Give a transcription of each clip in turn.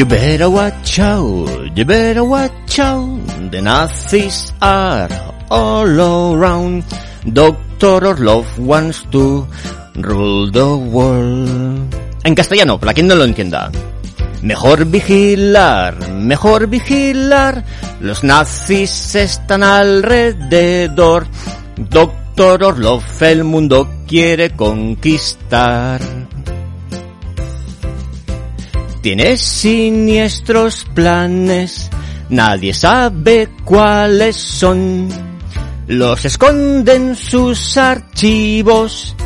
You better watch out, you better watch out, the Nazis are all around. Doctor Orlov wants to rule the world. En castellano, para quien no lo entienda. Mejor vigilar, mejor vigilar, los nazis están alrededor. Doctor Orlov el mundo quiere conquistar. Tiene siniestros planes, nadie sabe cuáles son. Los esconden sus archivos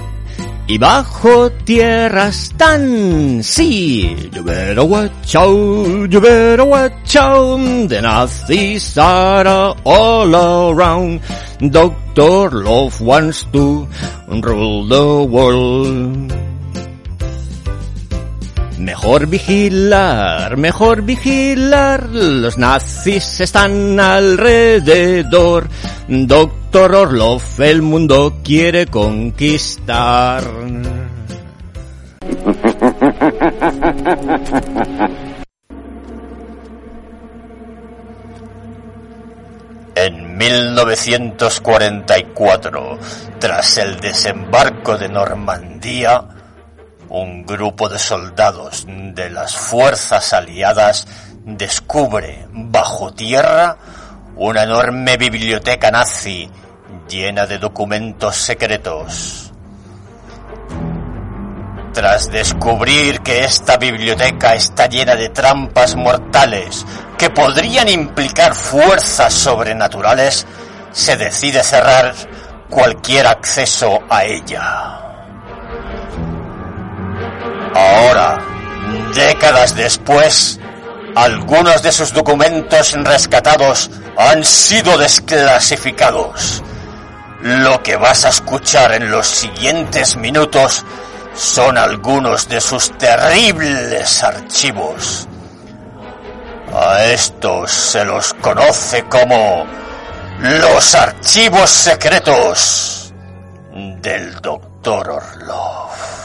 y bajo tierra están. Sí, you better watch out, you better watch out. The Nazis are all around. Doctor Love wants to rule the world. Mejor vigilar, mejor vigilar, los nazis están alrededor. Doctor Orlov, el mundo quiere conquistar. En 1944, tras el desembarco de Normandía, un grupo de soldados de las fuerzas aliadas descubre bajo tierra una enorme biblioteca nazi llena de documentos secretos. Tras descubrir que esta biblioteca está llena de trampas mortales que podrían implicar fuerzas sobrenaturales, se decide cerrar cualquier acceso a ella. Ahora, décadas después, algunos de sus documentos rescatados han sido desclasificados. Lo que vas a escuchar en los siguientes minutos son algunos de sus terribles archivos. A estos se los conoce como los archivos secretos del Doctor Orlov.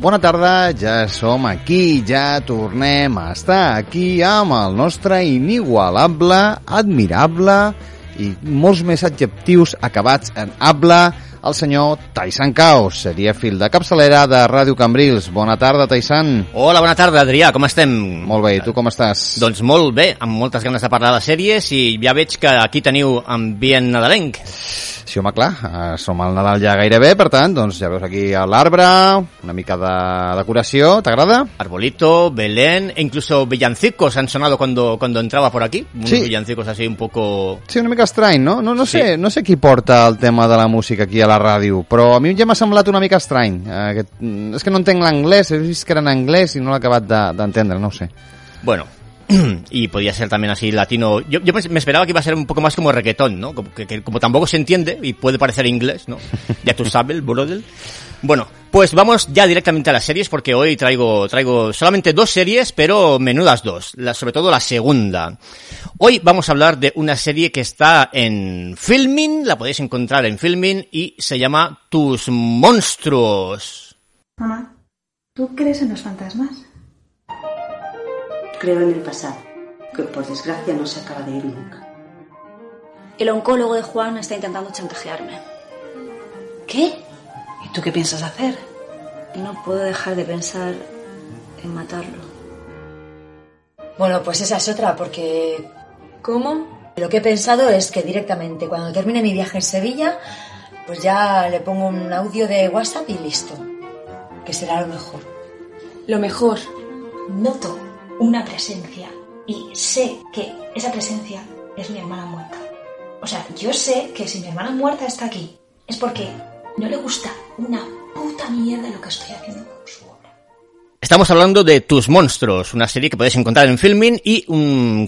Bona tarda, ja som aquí, ja tornem a estar aquí amb el nostre inigualable, admirable i molts més adjectius acabats en able, el senyor Taisan Caos, seria fil de capçalera de Ràdio Cambrils. Bona tarda, Taisan. Hola, bona tarda, Adrià, com estem? Molt bé, tu com estàs? Doncs molt bé, amb moltes ganes de parlar de sèries i ja veig que aquí teniu ambient nadalenc. Sí, home, clar, eh, som al Nadal ja gairebé, per tant, doncs ja veus aquí l'arbre, una mica de decoració, t'agrada? Arbolito, Belén, e incluso villancicos han sonado cuando, cuando entraba por aquí. Unos Sí. villancicos así un poco... Sí, una mica estrany, no? No, no, Sí. sé, no sé qui porta el tema de la música aquí a la ràdio, però a mi ja m'ha semblat una mica estrany. Eh, aquest, mm, és que no entenc l'anglès, he vist que era en anglès i no l'he acabat de- d'entendre, no ho sé. Bueno, y podía ser también así latino. Yo, yo me esperaba que iba a ser un poco más como reggaetón, ¿no? Como, que, que como tampoco se entiende y puede parecer inglés, ¿no? Ya tú sabes, brother. Bueno, pues vamos ya directamente a las series porque hoy traigo, traigo solamente dos series, pero menudas dos. La- sobre todo la segunda. Hoy vamos a hablar de una serie que está en Filmin, la podéis encontrar en Filmin y se llama Tus monstruos. Mamá, ¿tú crees en los fantasmas? Creo en el pasado, que por desgracia no se acaba de ir nunca. El oncólogo de Juan está intentando chantajearme. ¿Qué? ¿Tú qué piensas hacer? No puedo dejar de pensar en matarlo. Bueno, pues esa es otra, porque ¿Cómo? lo que he pensado es que directamente cuando termine mi viaje en Sevilla, pues ya le pongo un audio de WhatsApp y listo. Que será lo mejor. Lo mejor. Noto una presencia y sé que esa presencia es mi hermana muerta. O sea, yo sé que si mi hermana muerta está aquí es porque no le gusta una puta mierda lo que estoy haciendo con su obra. Estamos hablando de Tus Monstruos, una serie que podéis encontrar en Filmin y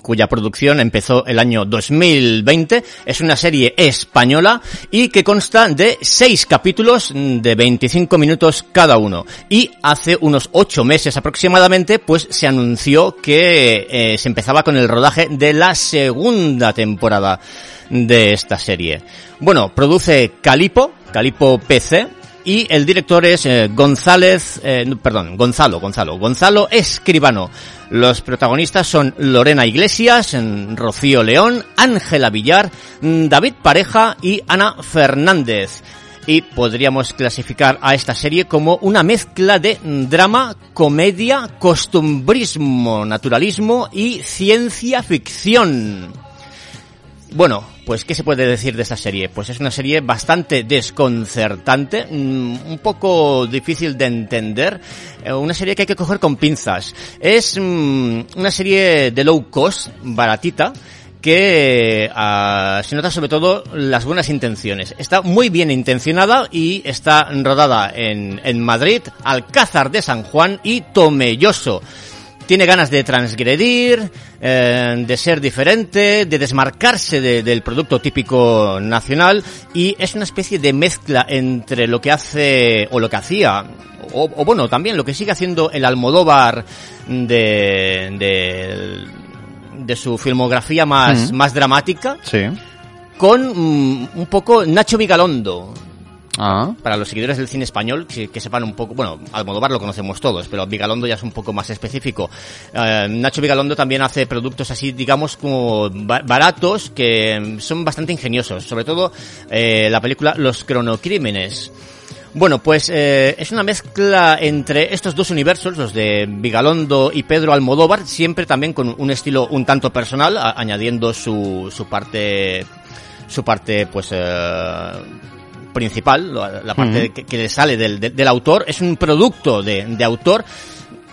cuya producción empezó el año 2020. Es una serie española y que consta de seis capítulos de 25 minutos cada uno. Y hace unos ocho meses aproximadamente, pues se anunció que eh, se empezaba con el rodaje de la segunda temporada de esta serie. Bueno, produce Calipo, Calipo PC, y el director es eh, González, eh, perdón, Gonzalo, Gonzalo, Gonzalo Escribano. Los protagonistas son Lorena Iglesias, Rocío León, Ángela Villar, mm, David Pareja y Ana Fernández. Y podríamos clasificar a esta serie como una mezcla de drama, comedia, costumbrismo, naturalismo y ciencia ficción. Bueno, pues ¿qué se puede decir de esta serie? Pues es una serie bastante desconcertante, mm, un poco difícil de entender, eh, una serie que hay que coger con pinzas. Es mm, una serie de low cost, baratita, que ah, se nota sobre todo las buenas intenciones. Está muy bien intencionada y está rodada en, en Madrid, Alcázar de San Juan y Tomelloso tiene ganas de transgredir, eh, de ser diferente, de desmarcarse de- del producto típico nacional y es una especie de mezcla entre lo que hace o lo que hacía o, o bueno también lo que sigue haciendo el Almodóvar de, de, de su filmografía más, Mm. más dramática Sí. con mm, un poco Nacho Vigalondo Ah. para los seguidores del cine español, que, sepan un poco, bueno, Almodóvar lo conocemos todos, pero Vigalondo ya es un poco más específico. Eh, Nacho Vigalondo también hace productos así, digamos, como ba- baratos, que son bastante ingeniosos, sobre todo eh, la película Los cronocrímenes. Bueno, pues eh, es una mezcla entre estos dos universos, los de Vigalondo y Pedro Almodóvar, siempre también con un estilo un tanto personal, añadiendo su, su parte, su parte, pues, principal, la, la parte Ujú. que, que le sale del, del- del autor, es un producto de, de autor.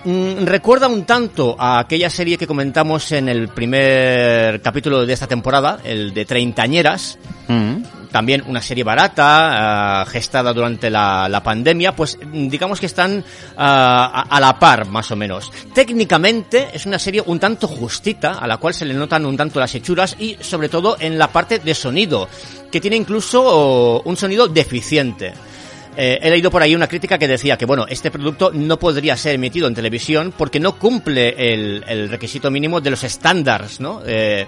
Mm, recuerda un tanto a aquella serie que comentamos en el primer capítulo de esta temporada, el de Treintañeras, Mm. también una serie barata, ah, gestada durante la, la pandemia, pues digamos que están ah, a, a la par, más o menos. Técnicamente es una serie un tanto justita, a la cual se le notan un tanto las hechuras y sobre todo en la parte de sonido, que tiene incluso un sonido deficiente. Eh, he leído por ahí una crítica que decía que, bueno, este producto no podría ser emitido en televisión porque no cumple el, el requisito mínimo de los estándares, ¿no? Eh,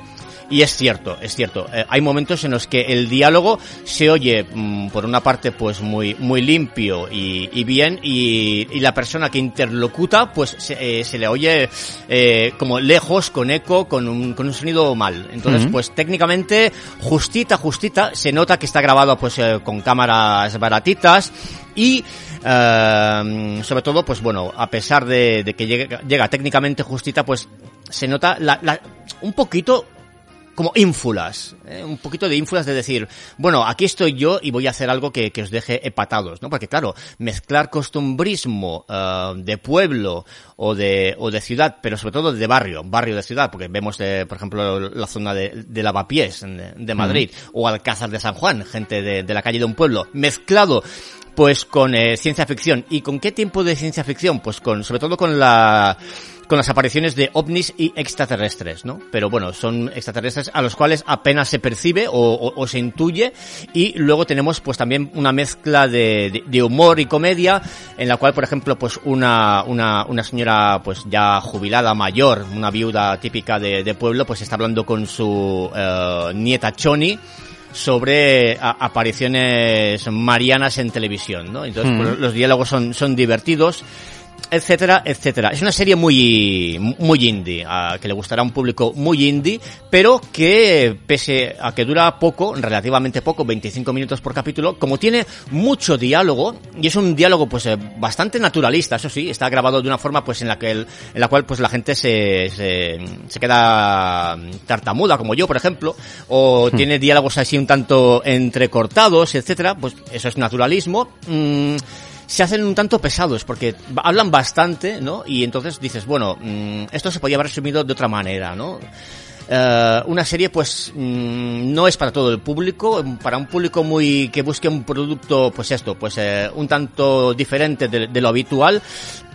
y es cierto, es cierto. Eh, hay momentos en los que el diálogo se oye, mm, por una parte, pues muy, muy limpio y, y bien, y, y la persona que interlocuta, pues se, eh, se le oye eh, como lejos, con eco, con un, con un sonido mal. Entonces, pues técnicamente, justita, justita, se nota que está grabado pues eh, con cámaras baratitas y eh, sobre todo, pues bueno, a pesar de, de que llega, llega técnicamente justita, pues se nota la, la- un poquito como ínfulas, ¿eh? un poquito de ínfulas de decir, bueno, aquí estoy yo y voy a hacer algo que, que os deje hepatados, ¿no? Porque claro, mezclar costumbrismo eh, de pueblo o de, o de ciudad, pero sobre todo de barrio, barrio de ciudad, porque vemos, eh, por ejemplo, la zona de, de Lavapiés, de, de Madrid, o Alcázar de San Juan, gente de, de la calle de un pueblo, mezclado pues con eh, ciencia ficción. ¿Y con qué tiempo de ciencia ficción? Pues con, sobre todo con la, con las apariciones de ovnis y extraterrestres, ¿no? Pero bueno, son extraterrestres a los cuales apenas se percibe o, o- o se intuye y luego tenemos pues también una mezcla de, de- de humor y comedia en la cual, por ejemplo, pues una, una, una señora pues ya jubilada, mayor, una viuda típica de, de pueblo, pues está hablando con su eh, nieta Choni sobre a- apariciones marianas en televisión, ¿no? Entonces, Mm. pues, los diálogos son, son divertidos etcétera, etcétera. Es una serie muy, muy indie, a, que le gustará a un público muy indie, pero que pese a que dura poco, relativamente poco, 25 minutos por capítulo, como tiene mucho diálogo, y es un diálogo pues eh, bastante naturalista, eso sí, está grabado de una forma pues en la que el, en la cual pues la gente se, se, se queda tartamuda, como yo, por ejemplo, o tiene diálogos así un tanto entrecortados, etcétera, pues eso es naturalismo. Mm, se hacen un tanto pesados porque hablan bastante, ¿no? Y entonces dices, bueno, mm, esto se podía haber resumido de otra manera, ¿no? Eh, una serie pues mm, no es para todo el público, para un público muy que busque un producto pues esto, pues eh, un tanto diferente de, de lo habitual,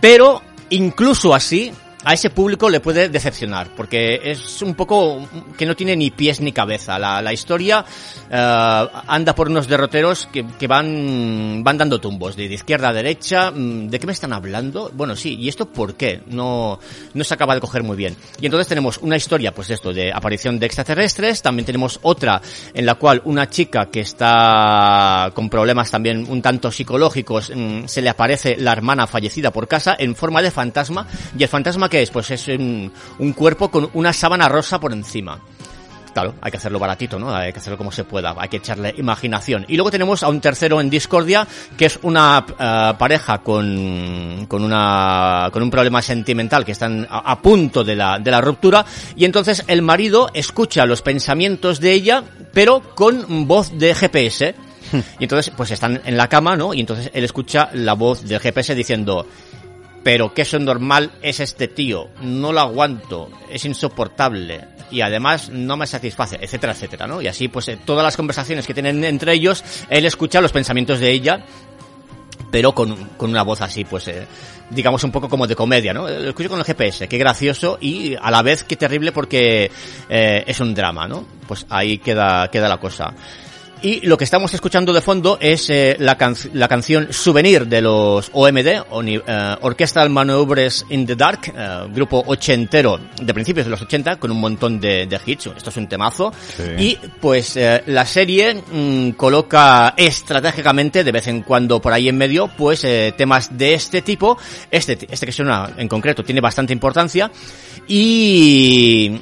pero incluso así a ese público le puede decepcionar, porque es un poco que no tiene ni pies ni cabeza. La, la historia eh, anda por unos derroteros que, que van, van dando tumbos, de, de, izquierda a derecha. mm, ¿De qué me están hablando? Bueno, sí, ¿y esto por qué? No, no se acaba de coger muy bien. Y entonces tenemos una historia, pues esto, de aparición de extraterrestres, también tenemos otra en la cual una chica que está con problemas también un tanto psicológicos, mm, se le aparece la hermana fallecida por casa en forma de fantasma, y el fantasma que es? Pues es un, un cuerpo con una sábana rosa por encima. Claro, hay que hacerlo baratito, ¿no? Hay que hacerlo como se pueda, hay que echarle imaginación. Y luego tenemos a un tercero en Discordia, que es una eh, pareja con, con una, con un problema sentimental, que están a, a punto de la, de la ruptura, y entonces el marido escucha los pensamientos de ella, pero con voz de GPS. Y entonces, pues están en la cama, ¿no? Y entonces él escucha la voz del GPS diciendo, pero que eso normal es este tío, no lo aguanto, es insoportable y además no me satisface, etcétera, etcétera, ¿no? Y así pues eh, todas las conversaciones que tienen entre ellos, él escucha los pensamientos de ella, pero con, con una voz así, pues eh, digamos un poco como de comedia, ¿no? Lo escucho con el GPS, qué gracioso y a la vez qué terrible porque eh, es un drama, ¿no? Pues ahí queda, queda la cosa. Y lo que estamos escuchando de fondo es eh, la, can la, canción Souvenir de los OMD, Oni eh, Orchestral Maneuvers in the Dark, eh, grupo ochentero de principios de los 80 con un montón de, de hits. Esto es un temazo. Sí. Y pues eh, la serie mmm, coloca estratégicamente de vez en cuando por ahí en medio pues eh, temas de este tipo. Este, este que suena en concreto tiene bastante importancia. Y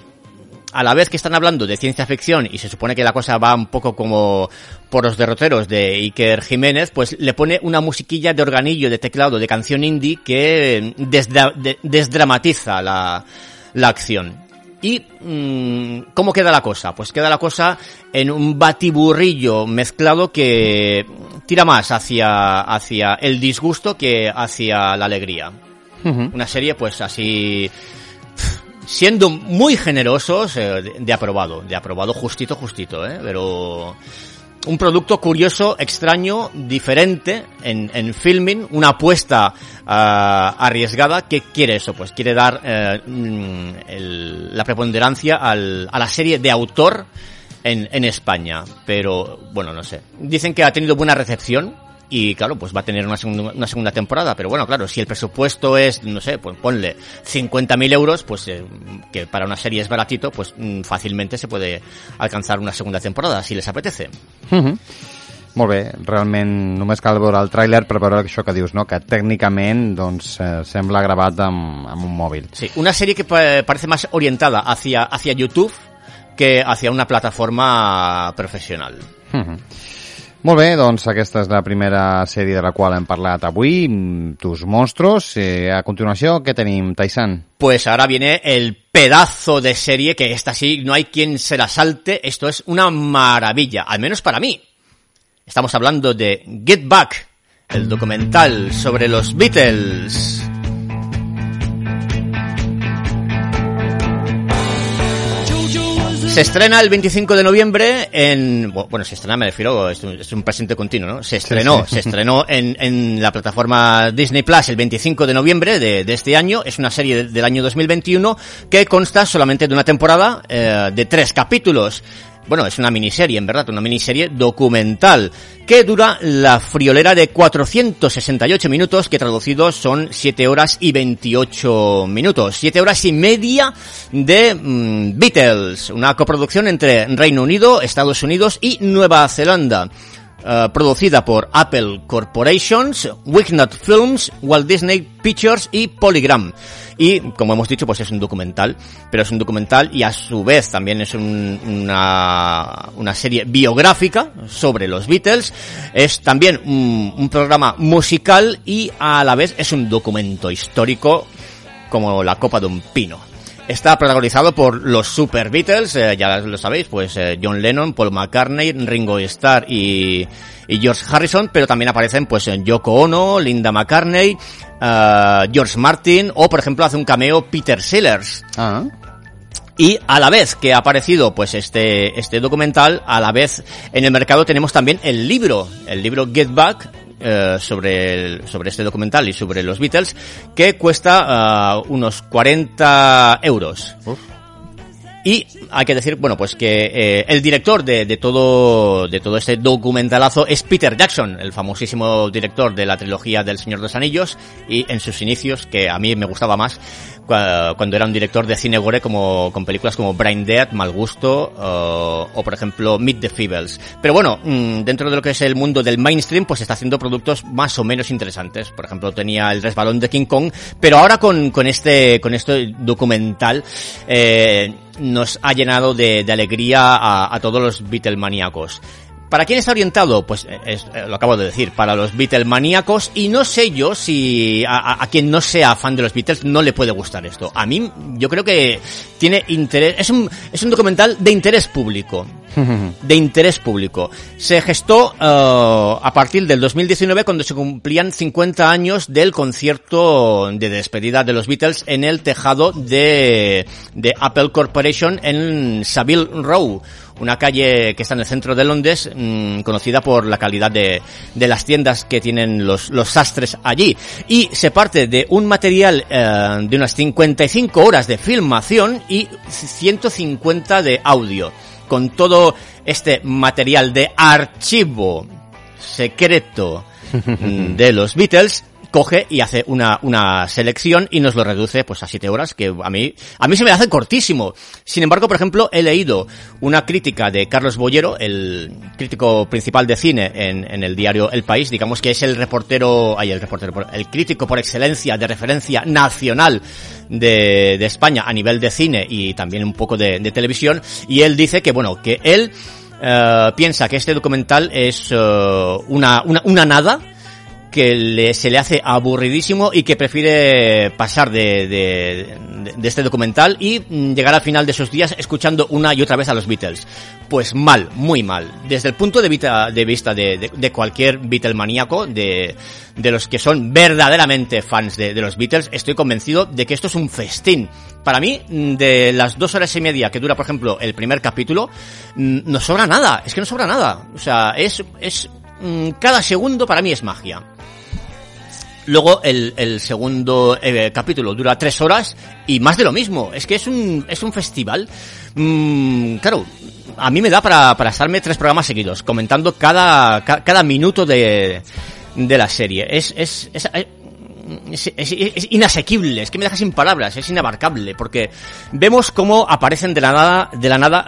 a la vez que están hablando de ciencia ficción y se supone que la cosa va un poco como por los derroteros de Iker Jiménez, pues le pone una musiquilla de organillo, de teclado, de canción indie que desdra de desdramatiza la, la acción. ¿Y mmm, cómo queda la cosa? Pues queda la cosa en un batiburrillo mezclado que tira más hacia, hacia el disgusto que hacia la alegría. Uh -huh. Una serie pues así siendo muy generosos eh, de, aprobado, de aprobado justito, justito, ¿eh? pero un producto curioso, extraño, diferente en, en filming, una apuesta uh, arriesgada que quiere eso, pues quiere dar el, la preponderancia al, a la serie de autor en, en España, pero bueno, no sé. Dicen que ha tenido buena recepción, y claro, pues va a tener una segunda, una segunda temporada, pero bueno, claro, si el presupuesto es, no sé, pues ponle 50.000 euros, pues eh, que para una serie es baratito, pues mm, fácilmente se puede alcanzar una segunda temporada, si les apetece. Uh -huh. Molt bé, realment només cal veure el tràiler per veure això que dius, no? que tècnicament doncs, eh, sembla gravat amb, amb un mòbil. Sí, una serie que parece más orientada hacia, hacia YouTube que hacia una plataforma profesional. Uh -huh. Molt bé, doncs aquesta és la primera sèrie de la qual hem parlat avui, Tus monstruos. Eh, a continuació, què tenim, Taisan? Pues ahora viene el pedazo de serie que esta sí, no hay quien se la salte. Esto es una maravilla, al menos para mí. Estamos hablando de Get Back, el documental sobre los Beatles. Se estrena el 25 de noviembre en... Bueno, se estrena, me refiero, es un, es un presente continuo, ¿no? Se estrenó, sí, sí. se estrenó en, en, la plataforma Disney Plus el 25 de noviembre de, de este año. Es una serie de, del año 2021 que consta solamente de una temporada eh, de tres capítulos bueno, es una miniserie, en verdad, una miniserie documental que dura la friolera de 468 minutos, que traducidos son 7 horas y 28 minutos. 7 horas y media de mm, Beatles, una coproducción entre Reino Unido, Estados Unidos y Nueva Zelanda. Eh, producida por Apple Corporations, Wignut Films, Walt Disney Pictures y Polygram. Y, como hemos dicho, pues es un documental, pero es un documental y a su vez también es un- una, una serie biográfica sobre los Beatles. Es también un, un programa musical y a la vez es un documento histórico como la copa de un pino. Está protagonizado por los Super Beatles, eh, ya lo sabéis, pues eh, John Lennon, Paul McCartney, Ringo Starr y, y George Harrison, pero también aparecen pues en Yoko Ono, Linda McCartney, eh, George Martin o por ejemplo hace un cameo Peter Sellers. Ah, Y a la vez que ha aparecido pues este, este documental, a la vez en el mercado tenemos también el libro, el libro Get Back, eh, sobre, el- sobre este documental y sobre los Beatles, que cuesta ah, unos 40 euros. Y hay que decir, bueno, pues que eh, el director de, de todo de todo este documentalazo es Peter Jackson, el famosísimo director de la trilogía del Señor de los Anillos y en sus inicios, que a mí me gustaba más cuando era un director de cine gore como con películas como Brain Dead, Mal Gusto o, o, por ejemplo Meet the Feebles. Pero bueno, mm, dentro de lo que es el mundo del mainstream, pues está haciendo productos más o menos interesantes. Por ejemplo, tenía el resbalón de King Kong, pero ahora con, con este con este documental eh, nos ha llenado de, de alegría a, a todos los Beatlemaníacos. ¿Para quién está orientado? Pues eh, es- eh, lo acabo de decir, para los Beatlemaníacos y no sé yo si a, quien no sea fan de los Beatles no le puede gustar esto. A mí yo creo que tiene interés, es un, es un documental de interés público de interés público. Se gestó eh, a partir del 2019 cuando se cumplían 50 años del concierto de despedida de los Beatles en el tejado de, de Apple Corporation en Savile Row, una calle que está en el centro de Londres, mm, conocida por la calidad de, de las tiendas que tienen los, los sastres allí. Y se parte de un material eh, de unas 55 horas de filmación y 150 de audio con todo este material de archivo secreto mm, de los Beatles coge y hace una, una selección y nos lo reduce pues a siete horas que a mí a mí se me hace cortísimo. Sin embargo por ejemplo he leído una crítica de Carlos Bollero el crítico principal de cine en, en el diario El País digamos que es el reportero ay el reportero por- el crítico por excelencia de referencia nacional de, de España a nivel de cine y también un poco de, de televisión y él dice que bueno que él eh, piensa que este documental es eh, una, una, una nada que le- se le hace aburridísimo y que prefiere pasar de, de- de- este documental y mm, llegar al final de sus días escuchando una y otra vez a los Beatles. Pues mal, muy mal. Desde el punto de vista de, vista de, de- cualquier Beatlemaníaco, de, de los que son verdaderamente fans de, de los Beatles, estoy convencido de que esto es un festín. Para mí, mm, de las dos horas y media que dura, por ejemplo, el primer capítulo, mm, no sobra nada. Es que no sobra nada. O sea, es, es, cada segundo para mí es magia. Luego el, el segundo eh, capítulo dura tres horas y más de lo mismo. Es que es un, es un festival. mm, claro, a mí me da para, para estarme tres programas seguidos comentando cada, ca- cada minuto de, de la serie. Es, es, es- inasequible, es que me deja sin palabras, es inabarcable, porque vemos cómo aparecen de la nada, de la nada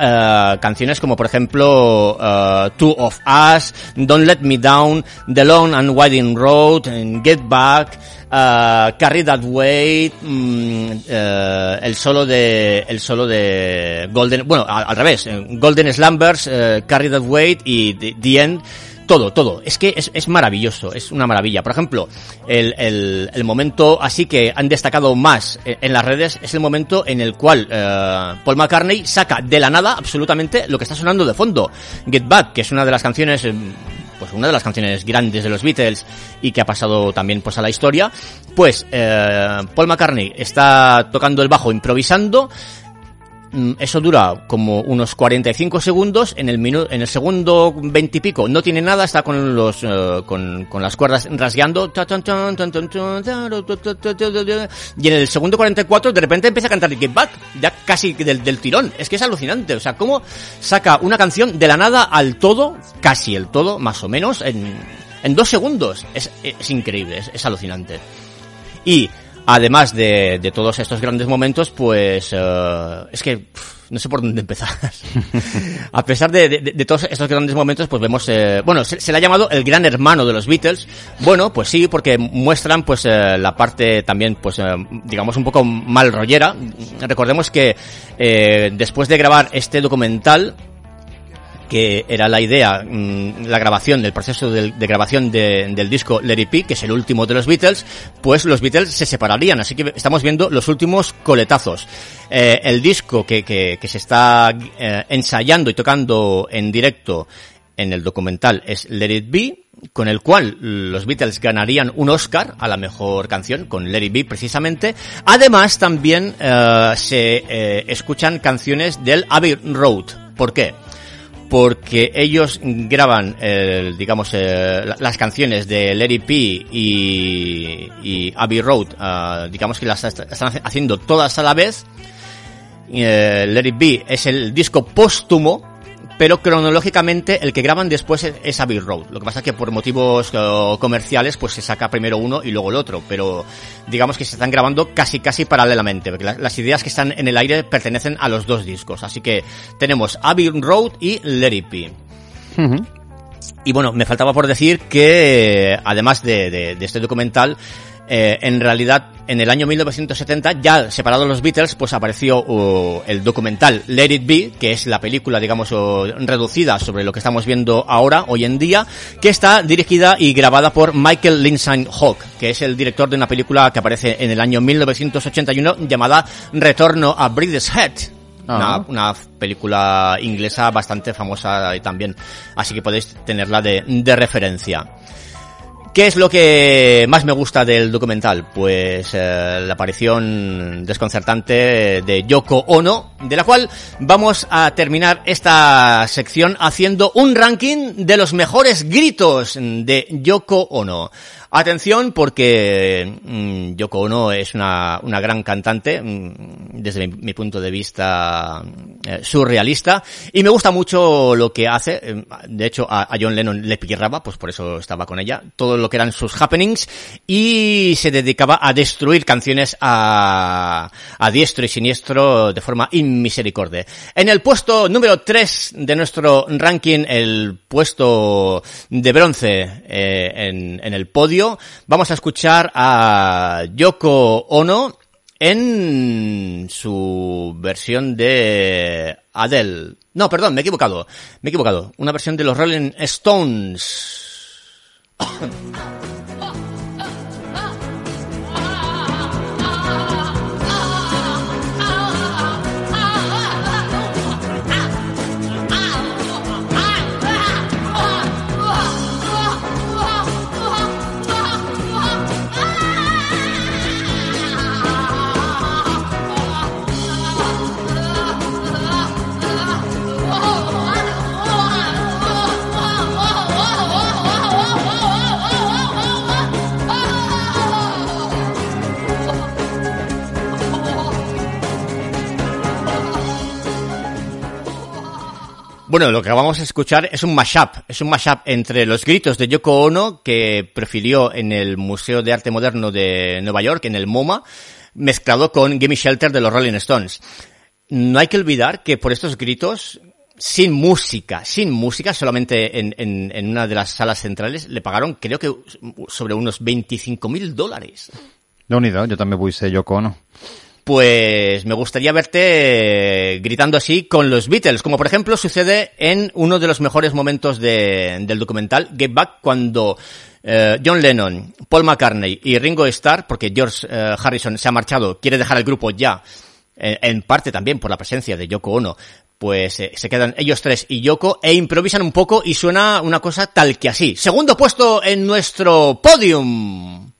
eh, canciones como por ejemplo eh, Two of Us, Don't Let Me Down, The Long and Winding Road, and Get Back, eh, Carry That Weight, mm, eh, el solo de el solo de Golden, bueno al, revés, Golden Slumbers, eh, Carry That Weight y The, The End todo, todo. Es que es, es maravilloso, es una maravilla. Por ejemplo, el, el, momento así que han destacado más en, en las redes es el momento en el cual eh, Paul McCartney saca de la nada absolutamente lo que está sonando de fondo. Get Back, que es una de las canciones, eh, pues una de las canciones grandes de los Beatles y que ha pasado también pues a la historia. Pues eh, Paul McCartney está tocando el bajo improvisando Eso dura como unos 45 segundos. En el minuto, en el segundo 20 y pico no tiene nada, está con los, eh, con, con las cuerdas rasgueando. Y en el segundo 44 de repente empieza a cantar Get Back, ya casi del, del tirón. Es que es alucinante. O sea, cómo saca una canción de la nada al todo, casi el todo, más o menos, en, en dos segundos. Es, es increíble, es, es alucinante. Y Además de, de todos estos grandes momentos, pues eh, es que pff, no sé por dónde empezar. a pesar de, de- de todos estos grandes momentos, pues vemos, eh, bueno, se, se le ha llamado el gran hermano de los Beatles. Bueno, pues sí, porque muestran pues eh, la parte también, pues eh, digamos un poco mal rollera. Recordemos que eh, después de grabar este documental, que era la idea, mm, la grabación, el proceso del- de, grabación de- del disco Let It Be, que es el último de los Beatles, pues los Beatles se separarían, así que estamos viendo los últimos coletazos. Eh, el disco que, se está eh, ensayando y tocando en directo en el documental es Let It Be, con el cual los Beatles ganarían un Oscar a la mejor canción, con Let It Be precisamente. Además, también eh, se escuchan canciones del Abbey Road. ¿Por qué? Porque ellos graban, eh, digamos, la- las canciones de Larry P y, y Abbey Road, ah, digamos que las est- están haciendo todas a la vez. Eh, It Be es el disco póstumo, pero cronológicamente el que graban después es, es Abbey Road. Lo que pasa es que por motivos eh, comerciales pues se saca primero uno y luego el otro, pero digamos que se están grabando casi casi paralelamente, porque la- las ideas que están en el aire pertenecen a los dos discos. Así que tenemos Abbey Road y Let It Be. Y bueno, me faltaba por decir que, además de, de- de este documental, eh, en realidad, en el año 1970, ya separados los Beatles, pues apareció uh, el documental Let It Be, que es la película, digamos, uh, reducida sobre lo que estamos viendo ahora, hoy en día, que está dirigida y grabada por Michael Lindsay Hawk, que es el director de una película que aparece en el año 1981 llamada Retorno a Breed's Head. Una, Ah. una película inglesa bastante famosa también, así que podéis tenerla de, de referencia. ¿Qué es lo que más me gusta del documental? Pues eh, la aparición desconcertante de Yoko Ono, de la cual vamos a terminar esta sección haciendo un ranking de los mejores gritos de Yoko Ono. Atención porque mm, Yoko Ono es una, una gran cantante mm, desde mi, punto de vista eh, surrealista y me gusta mucho lo que hace. Eh, De hecho a, John Lennon le pirraba, pues por eso estaba con ella. Todo lo que eran sus happenings y se dedicaba a destruir canciones a, a diestro y siniestro de forma inmisericordia. En el puesto número 3 de nuestro ranking, el puesto de bronce eh, en, en el podio, vamos a escuchar a Yoko Ono en su versión de Adele. No, perdón, me he equivocado. Me he equivocado. Una versión de los Rolling Stones. Bueno, lo que vamos a escuchar es un mashup, es un mashup entre los gritos de Yoko Ono que prefirió en el Museo de Arte Moderno de Nueva York, en el MoMA, mezclado con Gimme Shelter de los Rolling Stones. No hay que olvidar que por estos gritos, sin música, sin música, solamente en, una de las salas centrales, le pagaron creo que sobre unos 25 mil dólares. jo també vull ser Yoko Ono. Pues me gustaría verte gritando así con los Beatles, como por ejemplo sucede en uno de los mejores momentos de- del documental Get Back cuando eh, John Lennon, Paul McCartney y Ringo Starr, porque George eh, Harrison se ha marchado, quiere dejar el grupo ya, eh, en parte también por la presencia de Yoko Ono, pues se quedan ellos tres y Yoko e improvisan un poco y suena una cosa tal que así. Segundo puesto en nuestro podium.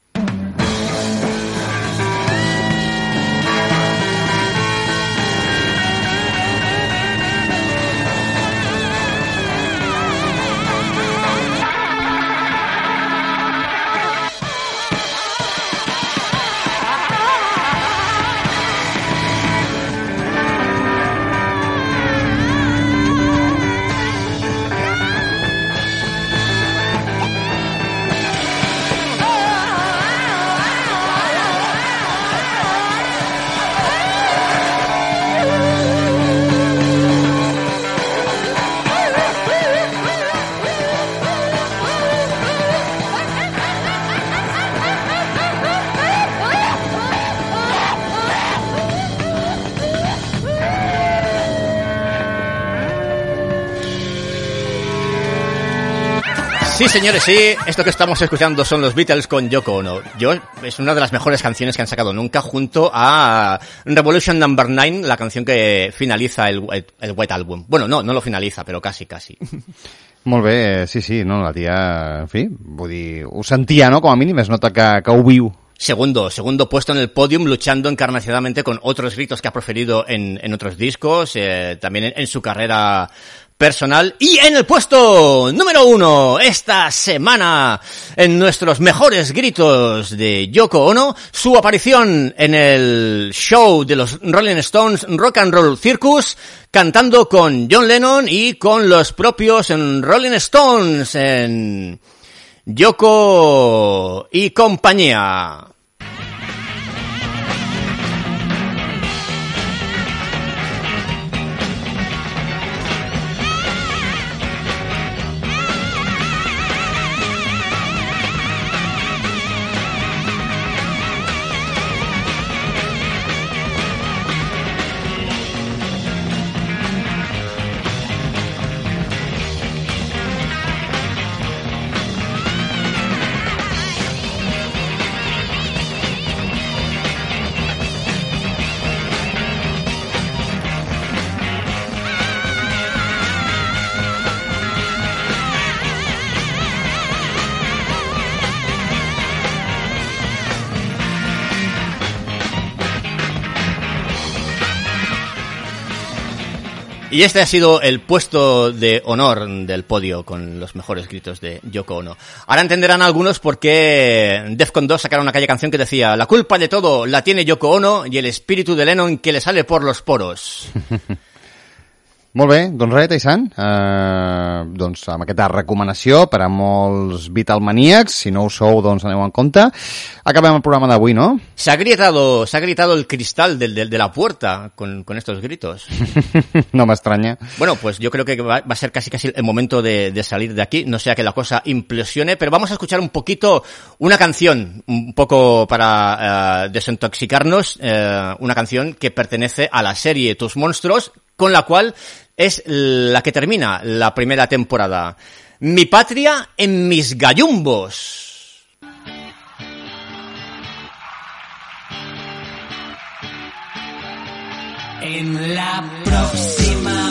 Sí, señores, sí. Esto que estamos escuchando son los Beatles con Yoko Ono. Yo, es una de las mejores canciones que han sacado nunca junto a Revolution Number 9, la canción que finaliza el, el, el White Album. Bueno, no, no lo finaliza, però casi, casi. Molt bé, sí, sí, no, la tia, en fi, vull dir, ho sentia, no?, com a mínim, es nota que, que ho viu. Segundo, segundo puesto en el podium, luchando encarnacidamente con otros gritos que ha proferido en, en otros discos, eh, también en, en su carrera personal. Y en el puesto número uno esta semana, en nuestros mejores gritos de Yoko Ono, su aparición en el show de los Rolling Stones Rock and Roll Circus, cantando con John Lennon y con los propios Rolling Stones en Yoko y compañía. Y este ha sido el puesto de honor del podio con los mejores gritos de Yoko Ono. Ahora entenderán algunos por qué Defcon 2 sacaron aquella canción que decía La culpa de todo la tiene Yoko Ono y el espíritu de Lennon que le sale por los poros. Molt bé, doncs res, Taisan, eh, doncs amb aquesta recomanació per a molts si no ho sou, doncs aneu en compte. Acabem el programa d'avui, ¿no? Se ha gritado, se ha gritado el cristal del, del, de la puerta con, con estos gritos. no me extraña. Bueno, pues yo creo que va, va a ser casi casi el momento de, de, salir de aquí, no sea que la cosa implosione, pero vamos a escuchar un poquito una canción, un poco para uh, desintoxicarnos, uh, una canción que pertenece a la serie Tus Monstruos, con la cual es la que termina la primera temporada. Mi patria en mis gallumbos. En la próxima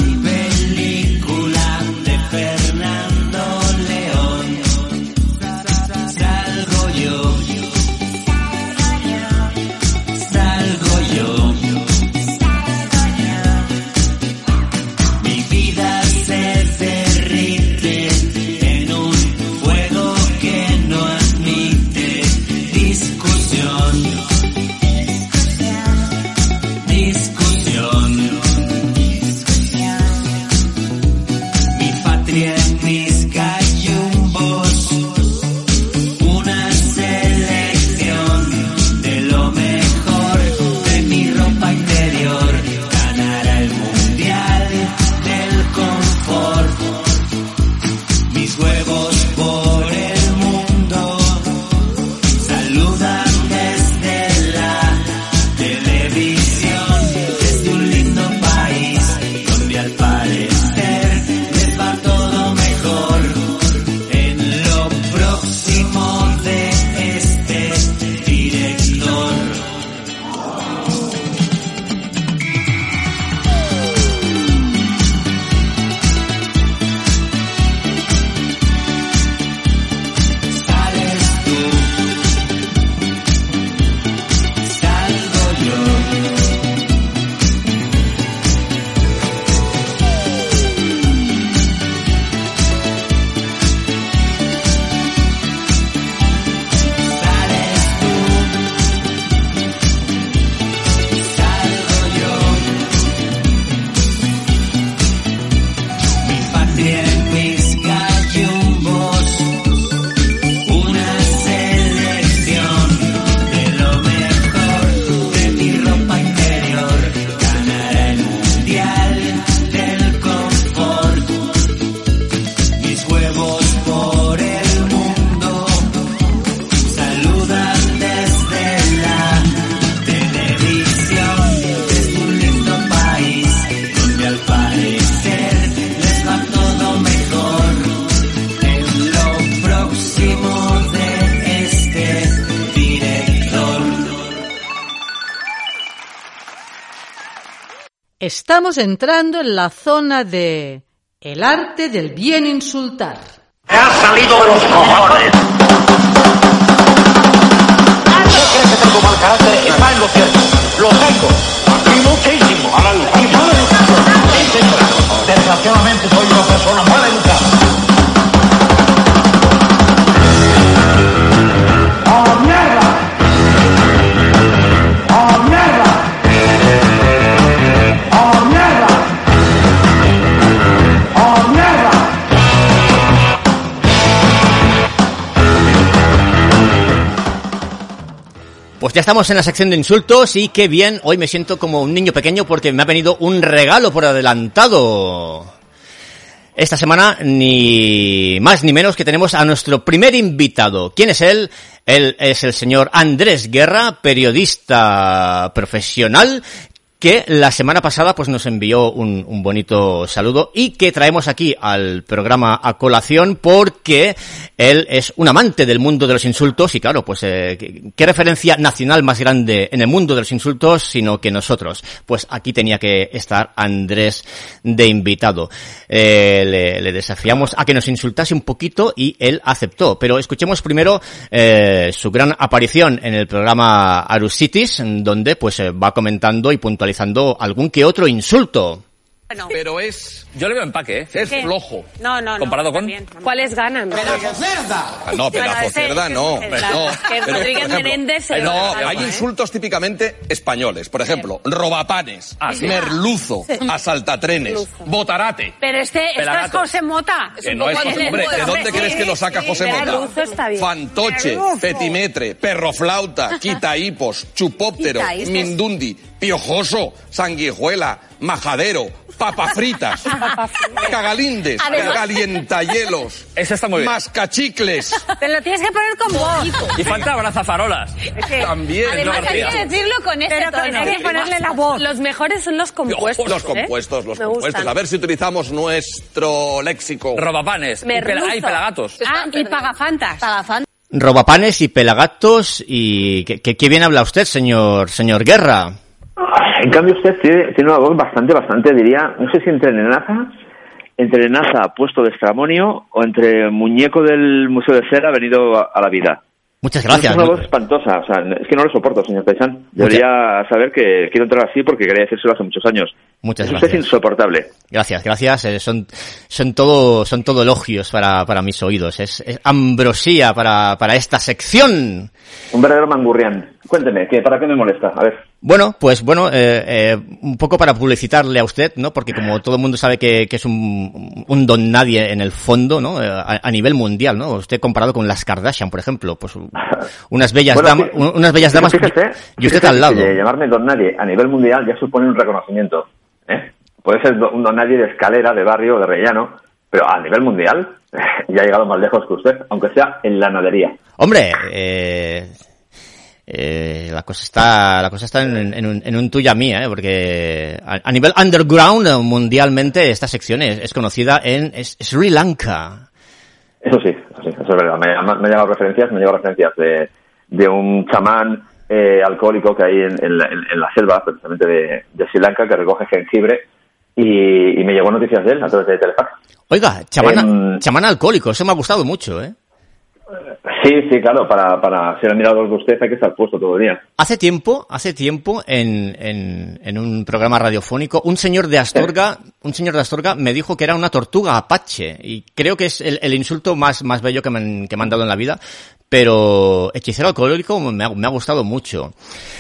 Estamos entrando en la zona de el arte del bien insultar. ¡Ha salido de los cojones! ¿Qué crees que tengo mal carácter? Está en lo cierto. Lo tengo. Y muchísimo. A la luz. Y mal educado. Etcétera. Desgraciadamente soy una persona mal educada. Pues ya estamos en la sección de insultos y qué bien, hoy me siento como un niño pequeño porque me ha venido un regalo por adelantado. Esta semana ni más ni menos que tenemos a nuestro primer invitado. ¿Quién es él? Él es el señor Andrés Guerra, periodista profesional que la semana pasada pues nos envió un, un, bonito saludo y que traemos aquí al programa a colación porque él es un amante del mundo de los insultos y claro, pues eh, ¿qué, ¿qué, referencia nacional más grande en el mundo de los insultos sino que nosotros. Pues aquí tenía que estar Andrés de invitado. Eh, le, le, desafiamos a que nos insultase un poquito y él aceptó. Pero escuchemos primero eh, su gran aparición en el programa Arusitis, donde pues va comentando y puntualizando algún que otro insulto. Bueno. Pero es. Yo le veo empaque, ¿eh? Es ¿Qué? flojo. No, no, no. Comparado con. también. ¿Cuáles ganan? ¡Pedazo cerda! Ah, no, pedazo cerda no. no. que Rodríguez Menéndez se eh, No, algo, hay ¿eh? insultos típicamente españoles. Por ejemplo, robapanes, Ah, sí. merluzo, Sí. asaltatrenes, botarate. Pero este, esto es Pelagatos. José Mota. Que no es José, hombre, ¿de dónde crees que lo saca José Mota? Merluzo está bien. Fantoche, Merluzo. petimetre, perroflauta, quitaipos, chupóptero, mindundi, piojoso, sanguijuela, majadero, papas fritas, cagalindes, calientahielos, Ese está muy bien. mascachicles. Te lo tienes que poner con voz. Y falta abrazafarolas. También, Además no, hay que decirlo con ese Pero tono. Hay que ponerle la voz. Los mejores son los compuestos. Los ¿eh? compuestos, los Me compuestos. gustan. A ver si utilizamos nuestro léxico. Robapanes. y pela-. Hay pelagatos. Ah, y pagafantas. Pagafantas. Robapanes y pelagatos y qué, qué- qué bien habla usted, señor señor Guerra. En cambio, usted tiene, tiene una voz bastante, bastante, diría, no sé si entre nenaza, entre nenaza puesto de estramonio o entre muñeco del Museo de Cera venido a, a la vida. Muchas gracias. Es una voz espantosa, o sea, es que no lo soporto, señor Paisan. Debería saber que quiero entrar así porque quería decírselo hace muchos años. Muchas es usted gracias. insoportable. Gracias, gracias. eh, son, son todo, son todo elogios para, para mis oídos. Es, es ambrosía para, para esta sección. Un verdadero mangurrián. Cuénteme, ¿qué, ¿para qué me molesta? A ver. Bueno, pues bueno, eh, eh, un poco para publicitarle a usted, ¿no? Porque como todo el mundo sabe que, que es un, un don nadie en el fondo, ¿no? Eh, a, a nivel mundial, ¿no? Usted comparado con las Kardashian, por ejemplo, pues unas bellas Bueno, damas, unas bellas damas fíjese, y usted fíjese al lado. llamarme don nadie a nivel mundial ya supone un reconocimiento. ¿eh? Puede ser un don nadie de escalera, de barrio, de rellano, pero a nivel mundial ya ha llegado más lejos que usted, aunque sea en la nadería. Hombre, eh, eh, la cosa está, la cosa está en, en un, en un tuya mía, ¿eh? porque a, a nivel underground eh, mundialmente esta sección es, es conocida en es- Sri Lanka. Eso sí, eso sí, eso es verdad. Me, me han llegado referencias, me referencias de, de un chamán eh, alcohólico que hay en, en la, en- en la selva, precisamente de, de Sri Lanka, que recoge jengibre y, y me llegó noticias de él a través de Telefax. Oiga, chamán, Em, chamán alcohólico, eso me ha gustado mucho, ¿eh? Sí, sí, claro, para, para ser admirador de usted hay que estar puesto todo el día. Hace tiempo, hace tiempo, en, en, en un programa radiofónico, un señor de Astorga, un señor de Astorga me dijo que era una tortuga apache, y creo que es el, el insulto más, más bello que me, han, que me han dado en la vida, pero hechicero alcohólico me ha, me ha gustado mucho.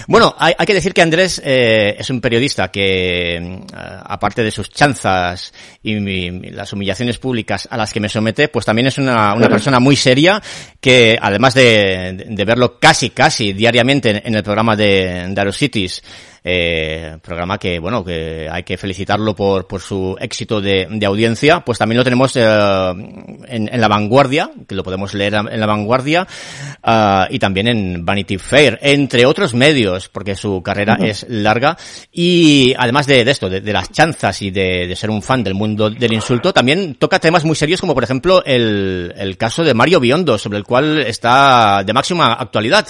Bueno, hay, hay que decir que Andrés eh, es un periodista que, eh, aparte de sus chanzas y mi- mi- las humillaciones públicas a las que me somete, pues también es una, una persona muy seria que, además de, verlo casi, casi diariamente en, en el programa de, de Aerocities, eh, programa que, bueno, que hay que felicitarlo por, por su éxito de, de audiencia, pues también lo tenemos eh, en, en La Vanguardia, que lo podemos leer en La Vanguardia, ah, y también en Vanity Fair, entre otros medios, porque su carrera es larga, y además de, de esto, de, de las chanzas y de, de ser un fan del mundo del insulto, también toca temas muy serios como por ejemplo el, el caso de Mario Biondo, sobre el cual está de máxima actualidad.